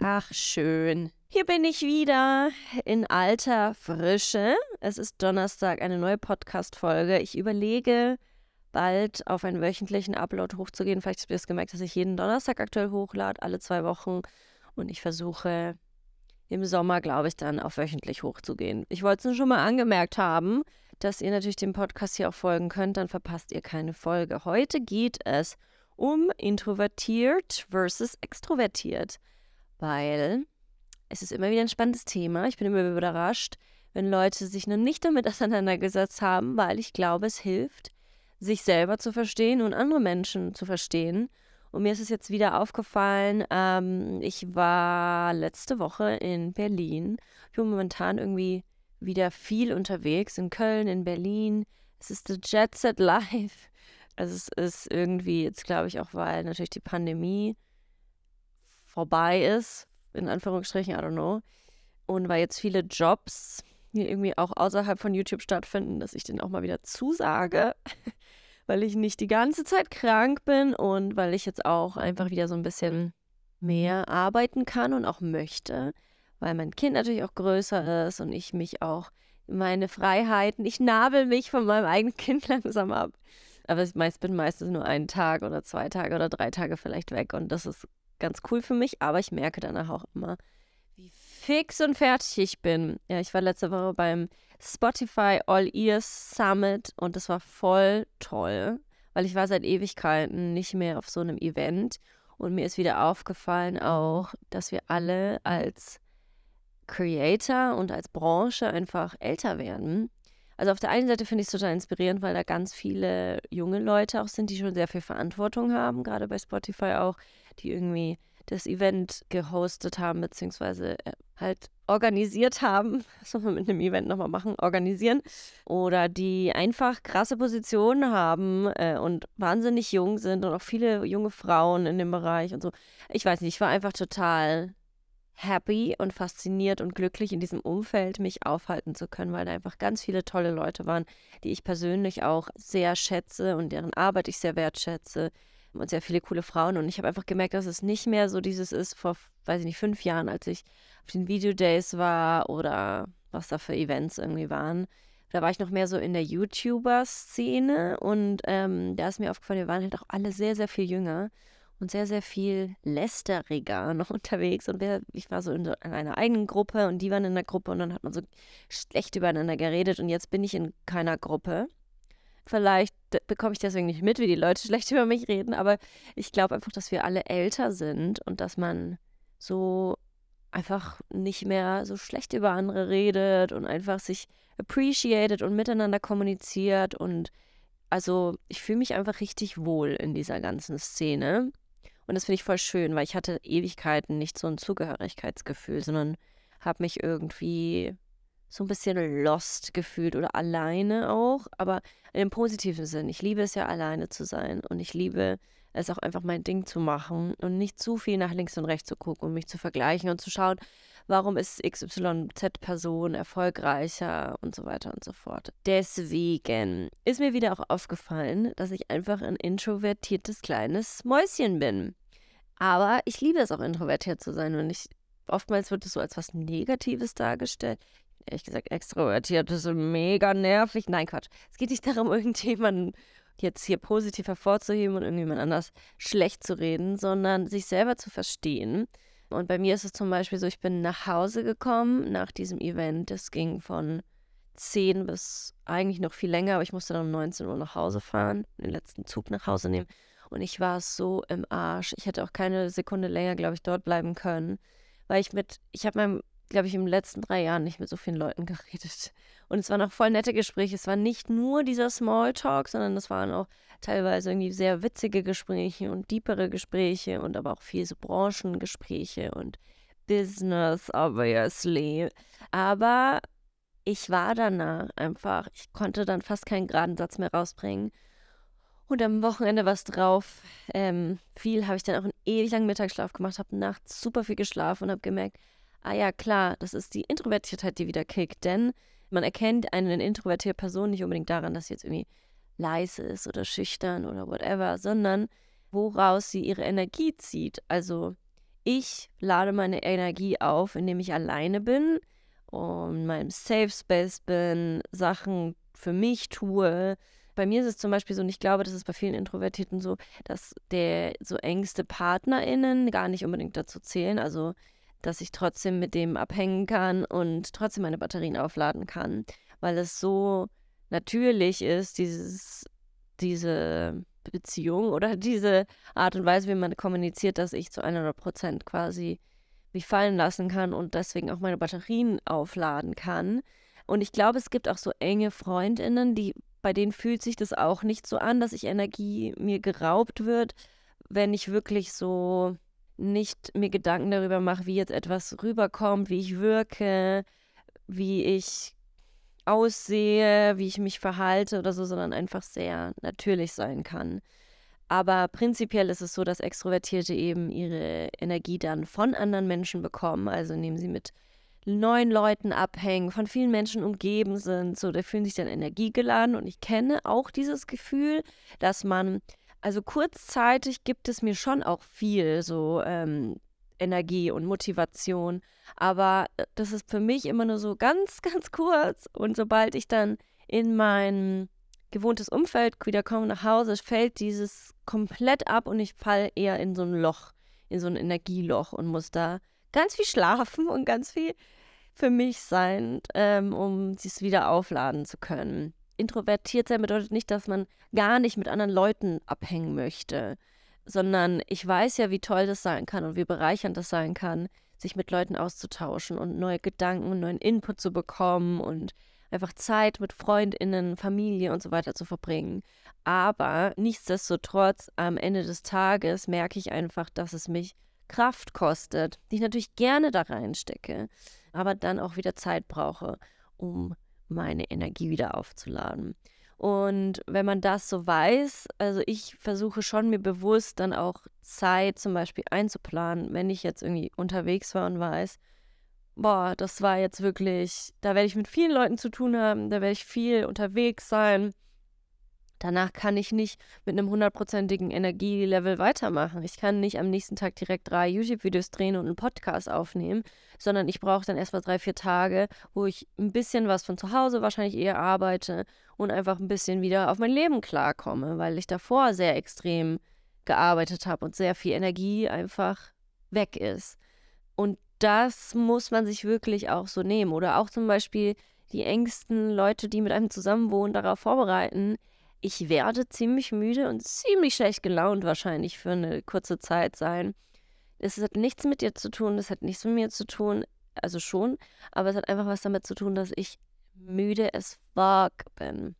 Ach, schön. Hier bin ich wieder in alter Frische. Es ist Donnerstag, eine neue Podcast-Folge. Ich überlege, bald auf einen wöchentlichen Upload hochzugehen. Vielleicht habt ihr es gemerkt, dass ich jeden Donnerstag aktuell hochlade, alle zwei Wochen. Und ich versuche im Sommer, glaube ich, dann auf wöchentlich hochzugehen. Ich wollte es schon mal angemerkt haben, dass ihr natürlich dem Podcast hier auch folgen könnt, dann verpasst ihr keine Folge. Heute geht es um introvertiert versus extrovertiert, weil es ist immer wieder ein spannendes Thema. Ich bin immer wieder überrascht, wenn Leute sich noch nicht damit auseinandergesetzt haben, weil ich glaube, es hilft, sich selber zu verstehen und andere Menschen zu verstehen. Und mir ist es jetzt wieder aufgefallen, ähm, ich war letzte Woche in Berlin. Ich bin momentan irgendwie wieder viel unterwegs, in Köln, in Berlin. Es ist the Jet Set Live. Also es ist irgendwie jetzt, glaube ich, auch weil natürlich die Pandemie vorbei ist, in Anführungsstrichen, I don't know. Und weil jetzt viele Jobs die irgendwie auch außerhalb von YouTube stattfinden, dass ich den auch mal wieder zusage, weil ich nicht die ganze Zeit krank bin und weil ich jetzt auch einfach wieder so ein bisschen mehr arbeiten kann und auch möchte, weil mein Kind natürlich auch größer ist und ich mich auch meine Freiheiten, ich nabel mich von meinem eigenen Kind langsam ab. Aber ich bin meistens nur einen Tag oder zwei Tage oder drei Tage vielleicht weg und das ist ganz cool für mich, aber ich merke danach auch immer, wie fix und fertig ich bin. Ja, ich war letzte Woche beim Spotify All Ears Summit und das war voll toll, weil ich war seit Ewigkeiten nicht mehr auf so einem Event und mir ist wieder aufgefallen auch, dass wir alle als Creator und als Branche einfach älter werden. Also auf der einen Seite finde ich es total inspirierend, weil da ganz viele junge Leute auch sind, die schon sehr viel Verantwortung haben, gerade bei Spotify auch, die irgendwie das Event gehostet haben, beziehungsweise äh, halt organisiert haben. Das soll man mit einem Event nochmal machen, organisieren. Oder die einfach krasse Positionen haben äh, und wahnsinnig jung sind und auch viele junge Frauen in dem Bereich und so. Ich weiß nicht, ich war einfach total happy und fasziniert und glücklich in diesem Umfeld mich aufhalten zu können, weil da einfach ganz viele tolle Leute waren, die ich persönlich auch sehr schätze und deren Arbeit ich sehr wertschätze und sehr viele coole Frauen. Und ich habe einfach gemerkt, dass es nicht mehr so dieses ist vor, weiß ich nicht, fünf Jahren, als ich auf den Video Days war oder was da für Events irgendwie waren. Da war ich noch mehr so in der YouTuber-Szene und ähm, da ist mir aufgefallen, wir waren halt auch alle sehr, sehr viel jünger und sehr, sehr viel lästeriger noch unterwegs. Und wir, ich war so in, in, einer eigenen Gruppe und die waren in der Gruppe und dann hat man so schlecht übereinander geredet. Und jetzt bin ich in keiner Gruppe. Vielleicht bekomme ich deswegen nicht mit, wie die Leute schlecht über mich reden, aber ich glaube einfach, dass wir alle älter sind und dass man so einfach nicht mehr so schlecht über andere redet und einfach sich appreciated und miteinander kommuniziert und also ich fühle mich einfach richtig wohl in dieser ganzen Szene und das finde ich voll schön, weil ich hatte Ewigkeiten nicht so ein Zugehörigkeitsgefühl, sondern habe mich irgendwie so ein bisschen lost gefühlt oder alleine auch, aber in dem positiven Sinn. Ich liebe es ja alleine zu sein und ich liebe es auch einfach mein Ding zu machen und nicht zu viel nach links und rechts zu gucken und mich zu vergleichen und zu schauen, warum ist XYZ-Person erfolgreicher und so weiter und so fort. Deswegen ist mir wieder auch aufgefallen, dass ich einfach ein introvertiertes kleines Mäuschen bin. Aber ich liebe es auch, introvertiert zu sein und ich, oftmals wird es so als was Negatives dargestellt. Ehrlich gesagt, extrovertiert ist mega nervig. Nein, Quatsch. Es geht nicht darum, irgendjemanden jetzt hier positiv hervorzuheben und irgendjemand anders schlecht zu reden, sondern sich selber zu verstehen und bei mir ist es zum Beispiel so, ich bin nach Hause gekommen nach diesem Event. Das ging von 10 bis eigentlich noch viel länger, aber ich musste dann um 19 Uhr nach Hause fahren, den letzten Zug nach Hause nehmen. Und ich war so im Arsch. Ich hätte auch keine Sekunde länger, glaube ich, dort bleiben können, weil ich mit, ich habe meinem glaube ich, den letzten drei Jahren nicht mit so vielen Leuten geredet. Und es waren auch voll nette Gespräche. Es war nicht nur dieser Smalltalk, sondern es waren auch teilweise irgendwie sehr witzige Gespräche und deepere Gespräche und aber auch viel so Branchengespräche und Business, obviously. Aber ich war danach einfach, ich konnte dann fast keinen geraden Satz mehr rausbringen. Und am Wochenende was drauf. Ähm, viel habe ich dann auch einen ewig langen Mittagsschlaf gemacht, habe nachts super viel geschlafen und habe gemerkt, ah ja, klar, das ist die Introvertiertheit, die wieder kickt. Denn man erkennt eine introvertierte Person nicht unbedingt daran, dass sie jetzt irgendwie leise ist oder schüchtern oder whatever, sondern woraus sie ihre Energie zieht. Also ich lade meine Energie auf, indem ich alleine bin und in meinem Safe Space bin, Sachen für mich tue. Bei mir ist es zum Beispiel so, und ich glaube, das ist bei vielen Introvertierten so, dass der so engste PartnerInnen gar nicht unbedingt dazu zählen. Also, dass ich trotzdem mit dem abhängen kann und trotzdem meine Batterien aufladen kann, weil es so natürlich ist, dieses, diese Beziehung oder diese Art und Weise, wie man kommuniziert, dass ich zu 100 Prozent quasi mich fallen lassen kann und deswegen auch meine Batterien aufladen kann. Und ich glaube, es gibt auch so enge Freundinnen, die bei denen fühlt sich das auch nicht so an, dass ich Energie mir geraubt wird, wenn ich wirklich so nicht mir Gedanken darüber mache, wie jetzt etwas rüberkommt, wie ich wirke, wie ich aussehe, wie ich mich verhalte oder so, sondern einfach sehr natürlich sein kann. Aber prinzipiell ist es so, dass Extrovertierte eben ihre Energie dann von anderen Menschen bekommen, also indem sie mit neuen Leuten abhängen, von vielen Menschen umgeben sind, so, da fühlen sich dann energiegeladen und ich kenne auch dieses Gefühl, dass man, also kurzzeitig gibt es mir schon auch viel so ähm, Energie und Motivation, aber äh, das ist für mich immer nur so ganz, ganz kurz. Und sobald ich dann in mein gewohntes Umfeld wieder komme nach Hause, fällt dieses komplett ab und ich falle eher in so ein Loch, in so ein Energieloch und muss da ganz viel schlafen und ganz viel für mich sein, ähm, um es wieder aufladen zu können. Introvertiert sein bedeutet nicht, dass man gar nicht mit anderen Leuten abhängen möchte, sondern ich weiß ja, wie toll das sein kann und wie bereichernd das sein kann, sich mit Leuten auszutauschen und neue Gedanken und neuen Input zu bekommen und einfach Zeit mit Freundinnen, Familie und so weiter zu verbringen. Aber nichtsdestotrotz, am Ende des Tages merke ich einfach, dass es mich Kraft kostet, die ich natürlich gerne da reinstecke, aber dann auch wieder Zeit brauche, um meine Energie wieder aufzuladen. Und wenn man das so weiß, also ich versuche schon mir bewusst dann auch Zeit zum Beispiel einzuplanen, wenn ich jetzt irgendwie unterwegs war und weiß, boah, das war jetzt wirklich, da werde ich mit vielen Leuten zu tun haben, da werde ich viel unterwegs sein. Danach kann ich nicht mit einem hundertprozentigen Energielevel weitermachen. Ich kann nicht am nächsten Tag direkt drei YouTube-Videos drehen und einen Podcast aufnehmen, sondern ich brauche dann erstmal drei, vier Tage, wo ich ein bisschen was von zu Hause wahrscheinlich eher arbeite und einfach ein bisschen wieder auf mein Leben klarkomme, weil ich davor sehr extrem gearbeitet habe und sehr viel Energie einfach weg ist. Und das muss man sich wirklich auch so nehmen. Oder auch zum Beispiel die engsten Leute, die mit einem zusammenwohnen, darauf vorbereiten. Ich werde ziemlich müde und ziemlich schlecht gelaunt wahrscheinlich für eine kurze Zeit sein. Es hat nichts mit dir zu tun, es hat nichts mit mir zu tun, also schon, aber es hat einfach was damit zu tun, dass ich müde as fuck bin.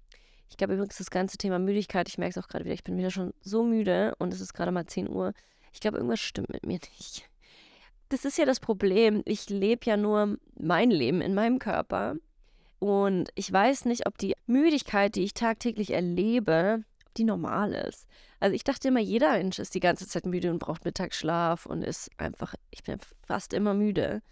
Ich glaube übrigens, das ganze Thema Müdigkeit, ich merke es auch gerade wieder, ich bin wieder schon so müde und es ist gerade mal 10 Uhr. Ich glaube, irgendwas stimmt mit mir nicht das ist ja das Problem. Ich lebe ja nur mein Leben in meinem Körper. Und ich weiß nicht, ob die Müdigkeit, die ich tagtäglich erlebe, die normal ist. Also ich dachte immer, jeder Mensch ist die ganze Zeit müde und braucht Mittagsschlaf und ist einfach, ich bin fast immer müde.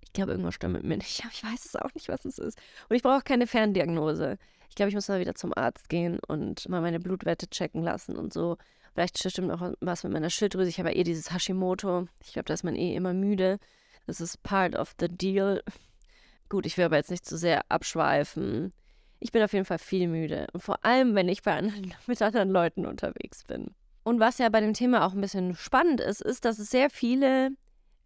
Ich glaube, irgendwas stimmt mit mir nicht. Ich weiß es auch nicht, was es ist. Und ich brauche keine Ferndiagnose. Ich glaube, ich muss mal wieder zum Arzt gehen und mal meine Blutwerte checken lassen und so. Vielleicht stimmt auch was mit meiner Schilddrüse. Ich habe ja eh dieses Hashimoto. Ich glaube, da ist man eh immer müde. Das ist part of the deal. Gut, ich will aber jetzt nicht zu sehr abschweifen. Ich bin auf jeden Fall viel müde. Und vor allem, wenn ich bei anderen, mit anderen Leuten unterwegs bin. Und was ja bei dem Thema auch ein bisschen spannend ist, ist, dass es sehr viele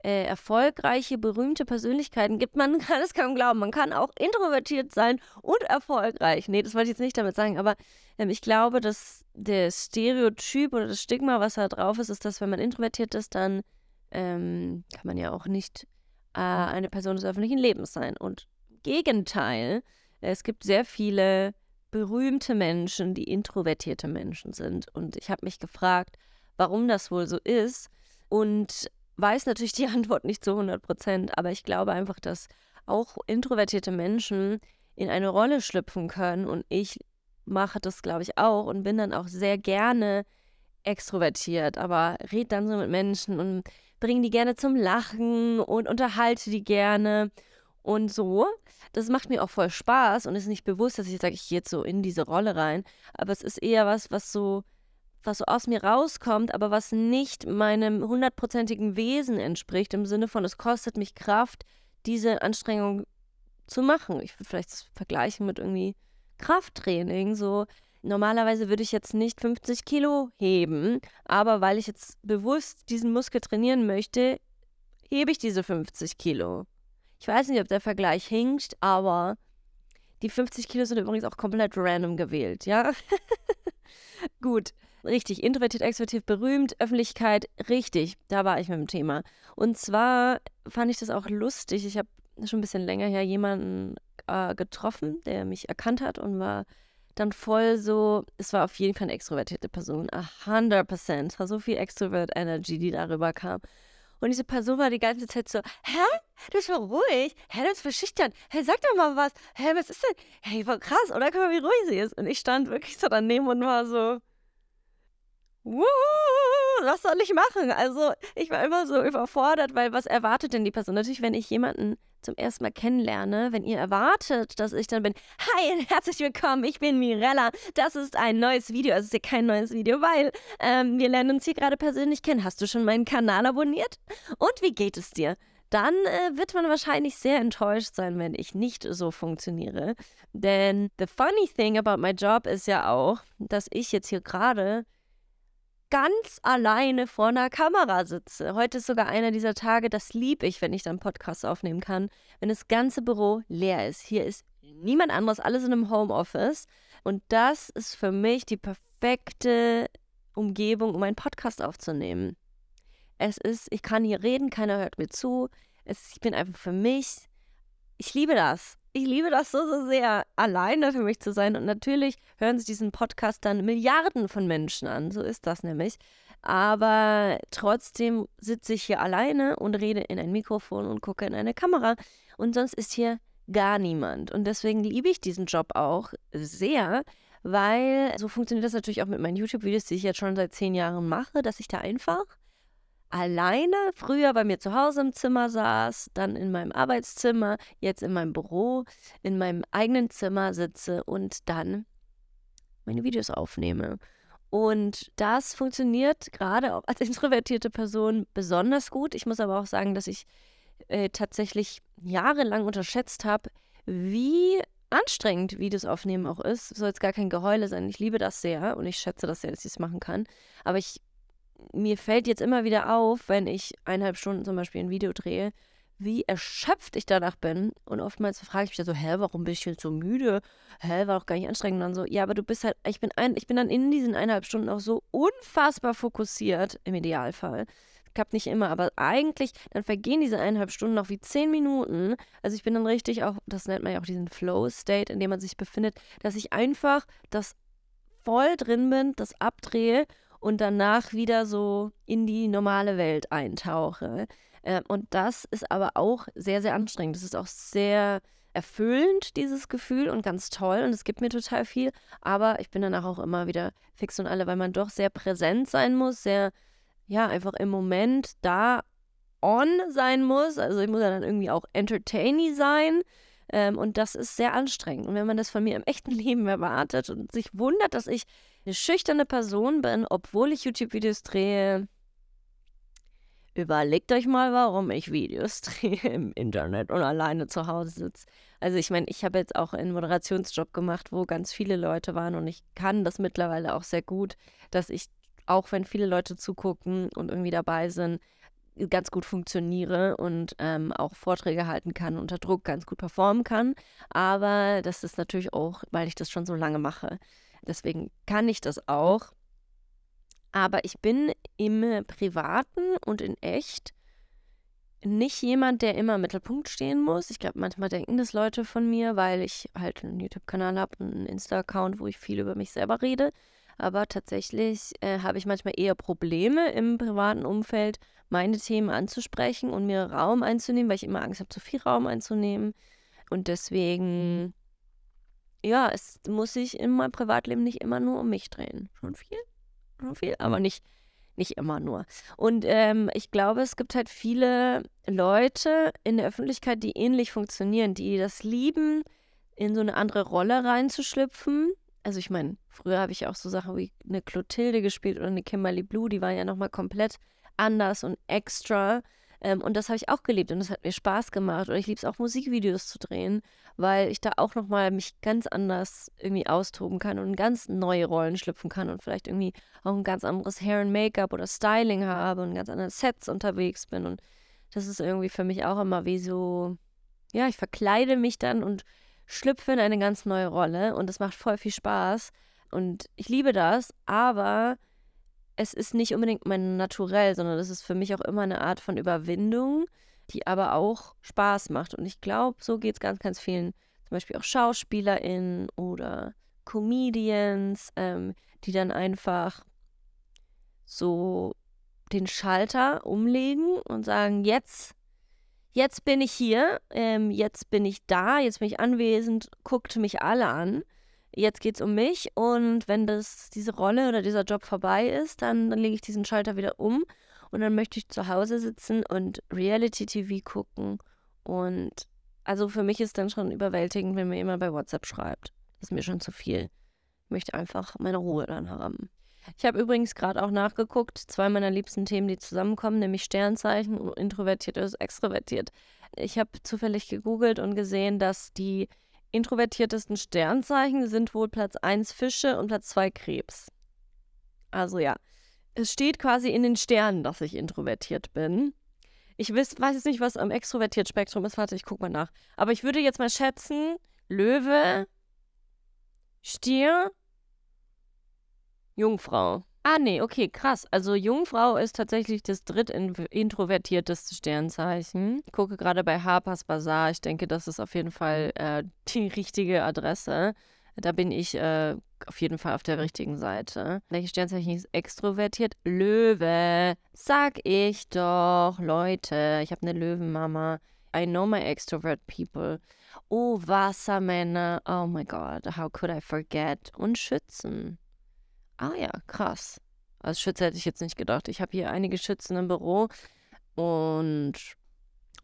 äh, erfolgreiche, berühmte Persönlichkeiten gibt. Man kann es kaum glauben. Man kann auch introvertiert sein und erfolgreich. Nee, das wollte ich jetzt nicht damit sagen, aber ähm, ich glaube, dass der Stereotyp oder das Stigma, was da drauf ist, ist, dass wenn man introvertiert ist, dann ähm, kann man ja auch nicht äh, eine Person des öffentlichen Lebens sein. Und Gegenteil, es gibt sehr viele berühmte Menschen, die introvertierte Menschen sind. Und ich habe mich gefragt, warum das wohl so ist. Und weiß natürlich die Antwort nicht zu 100 Prozent, aber ich glaube einfach, dass auch introvertierte Menschen in eine Rolle schlüpfen können und ich mache das, glaube ich, auch und bin dann auch sehr gerne extrovertiert, aber red dann so mit Menschen und bringe die gerne zum Lachen und unterhalte die gerne und so. Das macht mir auch voll Spaß und ist nicht bewusst, dass ich sage, ich gehe jetzt so in diese Rolle rein, aber es ist eher was, was so was so aus mir rauskommt, aber was nicht meinem hundertprozentigen Wesen entspricht, im Sinne von, es kostet mich Kraft, diese Anstrengung zu machen. Ich würde vielleicht das vergleichen mit irgendwie Krafttraining. So, normalerweise würde ich jetzt nicht 50 Kilo heben, aber weil ich jetzt bewusst diesen Muskel trainieren möchte, hebe ich diese 50 Kilo. Ich weiß nicht, ob der Vergleich hinkt, aber die 50 Kilo sind übrigens auch komplett random gewählt, ja? Gut, richtig. Introvertiert, extrovertiert, berühmt, Öffentlichkeit, richtig. Da war ich mit dem Thema. Und zwar fand ich das auch lustig. Ich habe schon ein bisschen länger her jemanden äh, getroffen, der mich erkannt hat und war dann voll so, es war auf jeden Fall eine extrovertierte Person, 100%. Es war so viel Extrovert Energy, die darüber kam. Und diese Person war die ganze Zeit so, hä? Du bist voll ruhig. Hä, du bist voll schüchtern. Hä, sag doch mal was. Hä, was ist denn? Hey, voll krass, oder? Guck mal, wie ruhig sie ist. Und ich stand wirklich so daneben und war so, Wuhu, was soll ich machen? Also ich war immer so überfordert, weil was erwartet denn die Person? Natürlich, wenn ich jemanden zum ersten Mal kennenlerne, wenn ihr erwartet, dass ich dann bin, hi herzlich willkommen, ich bin Mirella, das ist ein neues Video, also es ist ja kein neues Video, weil ähm, wir lernen uns hier gerade persönlich kennen. Hast du schon meinen Kanal abonniert? Und wie geht es dir? Dann äh, wird man wahrscheinlich sehr enttäuscht sein, wenn ich nicht so funktioniere. Denn the funny thing about my job ist ja auch, dass ich jetzt hier gerade ganz alleine vor einer Kamera sitze. Heute ist sogar einer dieser Tage, das liebe ich, wenn ich dann Podcast aufnehmen kann, wenn das ganze Büro leer ist. Hier ist niemand anderes, alles in einem Homeoffice. Und das ist für mich die perfekte Umgebung, um einen Podcast aufzunehmen. Es ist, ich kann hier reden, keiner hört mir zu. Es, ich bin einfach für mich. Ich liebe das ich liebe das so, so sehr, alleine für mich zu sein. Und natürlich hören sich diesen Podcast dann Milliarden von Menschen an. So ist das nämlich. Aber trotzdem sitze ich hier alleine und rede in ein Mikrofon und gucke in eine Kamera. Und sonst ist hier gar niemand. Und deswegen liebe ich diesen Job auch sehr, weil so funktioniert das natürlich auch mit meinen YouTube-Videos, die ich jetzt schon seit zehn Jahren mache, dass ich da einfach alleine früher bei mir zu Hause im Zimmer saß, dann in meinem Arbeitszimmer, jetzt in meinem Büro, in meinem eigenen Zimmer sitze und dann meine Videos aufnehme. Und das funktioniert gerade auch als introvertierte Person besonders gut. Ich muss aber auch sagen, dass ich äh, tatsächlich jahrelang unterschätzt habe, wie anstrengend Videos aufnehmen auch ist. Soll jetzt gar kein Geheule sein. Ich liebe das sehr und ich schätze das sehr, dass ich es machen kann. Aber ich mir fällt jetzt immer wieder auf, wenn ich eineinhalb Stunden zum Beispiel ein Video drehe, wie erschöpft ich danach bin. Und oftmals frage ich mich dann so, hä, warum bin ich jetzt so müde? Hä, war doch gar nicht anstrengend. Und dann so, ja, aber du bist halt, ich bin, ein, ich bin dann in diesen eineinhalb Stunden auch so unfassbar fokussiert, im Idealfall. Klappt nicht immer, aber eigentlich, dann vergehen diese eineinhalb Stunden noch wie zehn Minuten. Also ich bin dann richtig auch, das nennt man ja auch diesen Flow-State, in dem man sich befindet, dass ich einfach das voll drin bin, das abdrehe und danach wieder so in die normale Welt eintauche. Äh, und das ist aber auch sehr, sehr anstrengend. Das ist auch sehr erfüllend, dieses Gefühl und ganz toll und es gibt mir total viel. Aber ich bin danach auch immer wieder fix und alle, weil man doch sehr präsent sein muss, sehr, ja, einfach im Moment da on sein muss. Also ich muss ja dann irgendwie auch entertaining sein. Ähm, und das ist sehr anstrengend. Und wenn man das von mir im echten Leben erwartet und sich wundert, dass ich eine schüchterne Person bin, obwohl ich YouTube-Videos drehe, überlegt euch mal, warum ich Videos drehe im Internet und alleine zu Hause sitze. Also ich meine, ich habe jetzt auch einen Moderationsjob gemacht, wo ganz viele Leute waren und ich kann das mittlerweile auch sehr gut, dass ich, auch wenn viele Leute zugucken und irgendwie dabei sind, ganz gut funktioniere und ähm, auch Vorträge halten kann, unter Druck ganz gut performen kann. Aber das ist natürlich auch, weil ich das schon so lange mache. Deswegen kann ich das auch. Aber ich bin im Privaten und in echt nicht jemand, der immer im Mittelpunkt stehen muss. Ich glaube, manchmal denken das Leute von mir, weil ich halt einen YouTube-Kanal habe und einen Insta-Account, wo ich viel über mich selber rede. Aber tatsächlich äh, habe ich manchmal eher Probleme im privaten Umfeld, meine Themen anzusprechen und mir Raum einzunehmen, weil ich immer Angst habe, zu viel Raum einzunehmen. Und deswegen, mhm. Ja, es muss sich in meinem Privatleben nicht immer nur um mich drehen. Schon viel, schon viel, aber nicht, nicht immer nur. Und ähm, ich glaube, es gibt halt viele Leute in der Öffentlichkeit, die ähnlich funktionieren, die das lieben, in so eine andere Rolle reinzuschlüpfen Also ich meine, früher habe ich auch so Sachen wie eine Clotilde gespielt oder eine Kimberly Blue, die waren ja nochmal komplett anders und extra. Ähm, und das habe ich auch geliebt und das hat mir Spaß gemacht. Oder ich liebe es auch, Musikvideos zu drehen, weil ich da auch nochmal mich ganz anders irgendwie austoben kann und in ganz neue Rollen schlüpfen kann und vielleicht irgendwie auch ein ganz anderes Hair und Make-up oder Styling habe und ganz andere Sets unterwegs bin. Und das ist irgendwie für mich auch immer wie so, ja, ich verkleide mich dann und schlüpfe in eine ganz neue Rolle und das macht voll viel Spaß. Und ich liebe das, aber es ist nicht unbedingt mein Naturell, sondern es ist für mich auch immer eine Art von Überwindung, die aber auch Spaß macht. Und ich glaube, so geht es ganz, ganz vielen, zum Beispiel auch SchauspielerInnen oder Comedians, ähm, die dann einfach so den Schalter umlegen und sagen, jetzt, jetzt bin ich hier, ähm, jetzt bin ich da, jetzt bin ich anwesend, guckt mich alle an jetzt geht es um mich und wenn das, diese Rolle oder dieser Job vorbei ist, dann, dann lege ich diesen Schalter wieder um und dann möchte ich zu Hause sitzen und Reality-TV gucken. Und also für mich ist dann schon überwältigend, wenn mir jemand bei WhatsApp schreibt. Das ist mir schon zu viel. Ich möchte einfach meine Ruhe dann haben. Ich habe übrigens gerade auch nachgeguckt, zwei meiner liebsten Themen, die zusammenkommen, nämlich Sternzeichen, introvertiert oder extrovertiert. Ich habe zufällig gegoogelt und gesehen, dass die introvertiertesten Sternzeichen sind wohl Platz 1 Fische und Platz 2 Krebs. Also ja, es steht quasi in den Sternen, dass ich introvertiert bin. Ich weiß, weiß jetzt nicht, was am extrovertiert Spektrum ist. Warte, ich guck mal nach. Aber ich würde jetzt mal schätzen, Löwe, Stier, Jungfrau. Ah, nee, okay, krass. Also Jungfrau ist tatsächlich das drittintrovertierteste Sternzeichen. Ich gucke gerade bei Harper's Bazaar. Ich denke, das ist auf jeden Fall äh, die richtige Adresse. Da bin ich äh, auf jeden Fall auf der richtigen Seite. Welches Sternzeichen ist extrovertiert? Löwe. Sag ich doch, Leute. Ich habe eine Löwenmama. I know my extrovert people. Oh, Wassermänner. Oh my God, how could I forget? Und Schützen. Ah ja, krass. Als Schütze hätte ich jetzt nicht gedacht. Ich habe hier einige Schützen im Büro und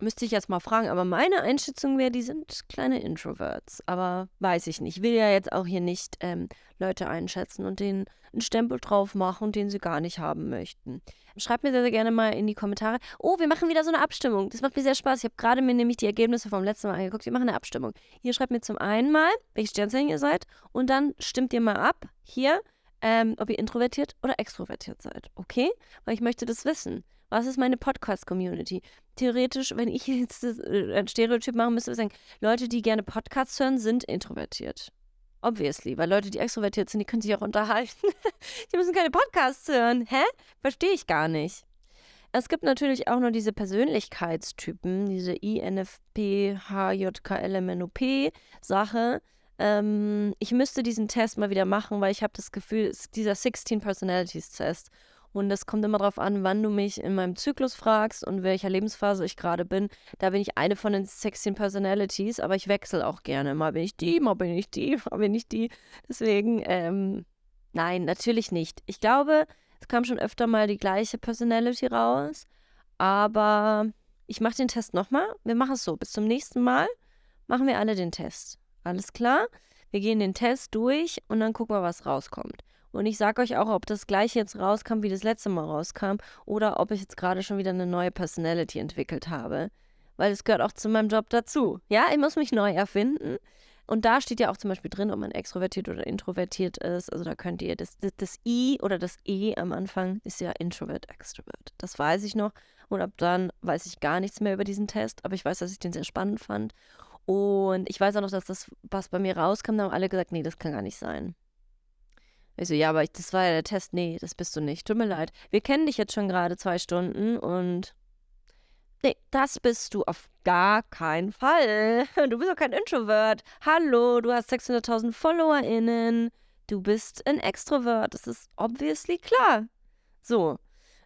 müsste ich jetzt mal fragen, aber meine Einschätzung wäre, die sind kleine Introverts. Aber weiß ich nicht. Ich will ja jetzt auch hier nicht ähm, Leute einschätzen und denen einen Stempel drauf machen, den sie gar nicht haben möchten. Schreibt mir sehr, sehr gerne mal in die Kommentare. Oh, wir machen wieder so eine Abstimmung. Das macht mir sehr Spaß. Ich habe gerade mir nämlich die Ergebnisse vom letzten Mal angeguckt. Wir machen eine Abstimmung. Hier schreibt mir zum einen mal, welches Sternzeichen ihr seid und dann stimmt ihr mal ab. Hier ähm, ob ihr introvertiert oder extrovertiert seid. Okay? Weil ich möchte das wissen. Was ist meine Podcast-Community? Theoretisch, wenn ich jetzt äh, ein Stereotyp machen müsste, würde ich sagen, Leute, die gerne Podcasts hören, sind introvertiert. Obviously, weil Leute, die extrovertiert sind, die können sich auch unterhalten. die müssen keine Podcasts hören. Hä? Verstehe ich gar nicht. Es gibt natürlich auch noch diese Persönlichkeitstypen, diese INFP, HJKLMNOP Sache. Ähm, ich müsste diesen Test mal wieder machen, weil ich habe das Gefühl, dieser 16 Personalities Test. Und das kommt immer darauf an, wann du mich in meinem Zyklus fragst und welcher Lebensphase ich gerade bin. Da bin ich eine von den 16 Personalities, aber ich wechsle auch gerne. Mal bin ich die, mal bin ich die, mal bin ich die. Deswegen, ähm, nein, natürlich nicht. Ich glaube, es kam schon öfter mal die gleiche Personality raus. Aber ich mache den Test nochmal. Wir machen es so. Bis zum nächsten Mal machen wir alle den Test. Alles klar? Wir gehen den Test durch und dann gucken wir, was rauskommt. Und ich sage euch auch, ob das gleiche jetzt rauskam, wie das letzte Mal rauskam, oder ob ich jetzt gerade schon wieder eine neue Personality entwickelt habe. Weil es gehört auch zu meinem Job dazu. Ja, ich muss mich neu erfinden. Und da steht ja auch zum Beispiel drin, ob man extrovertiert oder introvertiert ist. Also da könnt ihr, das, das, das I oder das E am Anfang ist ja Introvert, Extrovert. Das weiß ich noch. Und ab dann weiß ich gar nichts mehr über diesen Test. Aber ich weiß, dass ich den sehr spannend fand. Und ich weiß auch noch, dass das, was bei mir rauskam, da haben alle gesagt, nee, das kann gar nicht sein. Ich so, ja, aber ich, das war ja der Test. Nee, das bist du nicht. Tut mir leid. Wir kennen dich jetzt schon gerade zwei Stunden und nee, das bist du auf gar keinen Fall. Du bist doch kein Introvert. Hallo, du hast 600.000 FollowerInnen. Du bist ein Extrovert. Das ist obviously klar. So,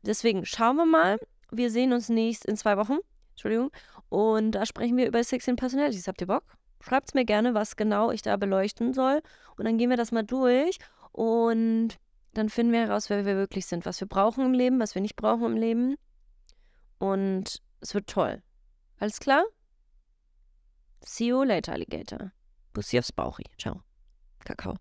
deswegen schauen wir mal. Wir sehen uns nächst in zwei Wochen. Entschuldigung. Und da sprechen wir über 16 Personalities. Habt ihr Bock? Schreibt mir gerne, was genau ich da beleuchten soll. Und dann gehen wir das mal durch. Und dann finden wir heraus, wer wir wirklich sind, was wir brauchen im Leben, was wir nicht brauchen im Leben. Und es wird toll. Alles klar? See you later, Alligator. Bussi aufs Bauchi. Ciao. Kakao.